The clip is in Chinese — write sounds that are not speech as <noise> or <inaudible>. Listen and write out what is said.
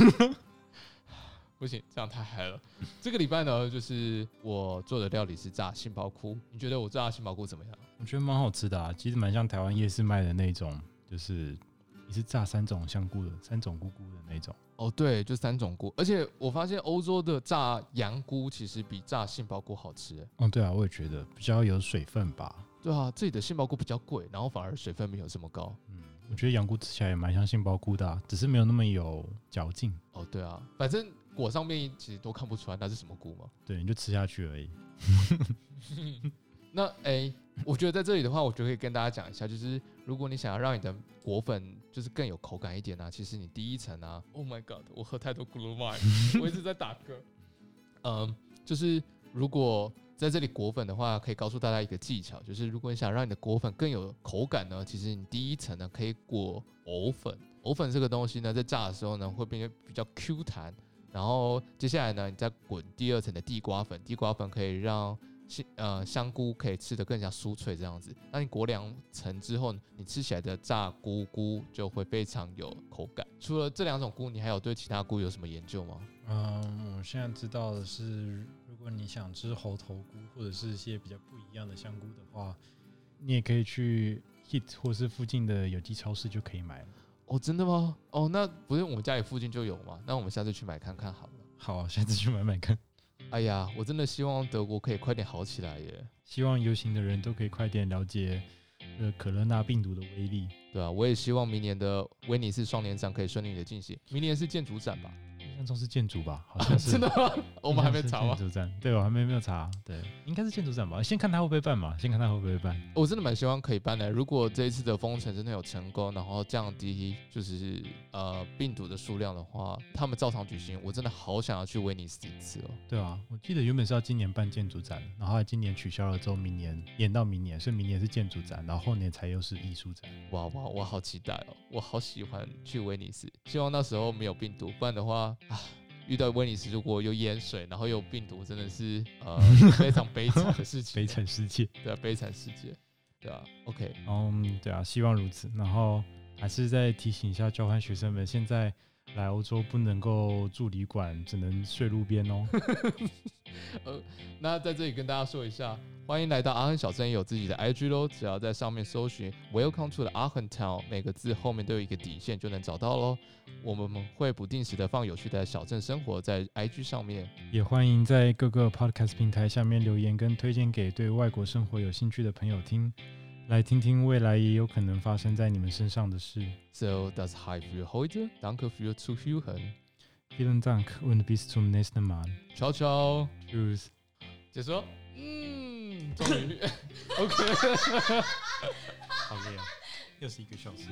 <laughs> 不行，这样太嗨了。这个礼拜呢，就是我做的料理是炸杏鲍菇。你觉得我炸杏鲍菇怎么样？我觉得蛮好吃的啊，其实蛮像台湾夜市卖的那种，就是你是炸三种香菇的，三种菇菇的那种。哦，对，就三种菇。而且我发现欧洲的炸羊菇其实比炸杏鲍菇好吃。哦，对啊，我也觉得比较有水分吧。对啊，这里的杏鲍菇比较贵，然后反而水分没有这么高。嗯，我觉得羊菇吃起来也蛮像杏鲍菇的，只是没有那么有嚼劲。哦，对啊，反正。果上面其实都看不出来那是什么菇嘛，对，你就吃下去而已。<laughs> 那哎，我觉得在这里的话，我就可以跟大家讲一下，就是如果你想要让你的果粉就是更有口感一点呢，其实你第一层啊，Oh my God，我喝太多 Glue Wine，<laughs> 我一直在打嗝。嗯，就是如果在这里裹粉的话，可以告诉大家一个技巧，就是如果你想让你的裹粉更有口感呢，其实你第一层呢可以裹藕粉，藕粉这个东西呢，在炸的时候呢会变得比较 Q 弹。然后接下来呢，你再滚第二层的地瓜粉，地瓜粉可以让香呃香菇可以吃得更加酥脆这样子。那你裹两层之后，你吃起来的炸菇菇就会非常有口感。除了这两种菇，你还有对其他菇有什么研究吗？嗯，我现在知道的是，果你想吃猴头菇或者是一些比较不一样的香菇的话，你也可以去 Hit 或是附近的有机超市就可以买了。哦，真的吗？哦，那不是我们家里附近就有吗？那我们下次去买看看好了。好，下次去买买看。<laughs> 哎呀，我真的希望德国可以快点好起来耶！希望游行的人都可以快点了解呃可乐那病毒的威力。对啊，我也希望明年的威尼斯双年展可以顺利的进行。明年是建筑展吧？那种是建筑吧？好像是真的吗？<laughs> 我们还没查吗？建筑站，对我还没没有查。对，应该是建筑站吧？先看他会不会办嘛？先看他会不会办。我真的蛮希望可以办的。如果这一次的封城真的有成功，然后降低就是呃病毒的数量的话，他们照常举行，我真的好想要去威尼斯一次哦。对啊，我记得原本是要今年办建筑展，然后今年取消了之后，明年延到明年，所以明年是建筑展，然后后年才又是艺术展。哇哇，我好期待哦！我好喜欢去威尼斯，希望那时候没有病毒，不然的话啊。遇到威尼斯如果有淹水，然后有病毒，真的是呃 <laughs> 非常悲惨的事情。悲惨世界，对啊，悲惨世界，对啊。OK，嗯，对啊，希望如此。然后还是再提醒一下交换学生们，现在来欧洲不能够住旅馆，只能睡路边哦。<laughs> <laughs> 呃，那在这里跟大家说一下。欢迎来到阿亨小镇，也有自己的 IG 喽。只要在上面搜寻 Welcome to the Aachen Town，每个字后面都有一个底线，就能找到喽。我们会不定时的放有趣的小镇生活在 IG 上面，也欢迎在各个 Podcast 平台下面留言跟推荐给对外国生活有兴趣的朋友听，来听听未来也有可能发生在你们身上的事。So das heißt für heute, danke für Zuhören. Vielen Dank und bis zum nächsten Mal. Ciao ciao. Tschüss. 结束。嗯。终于，OK，<laughs> <laughs> 好累啊，又是一个小时。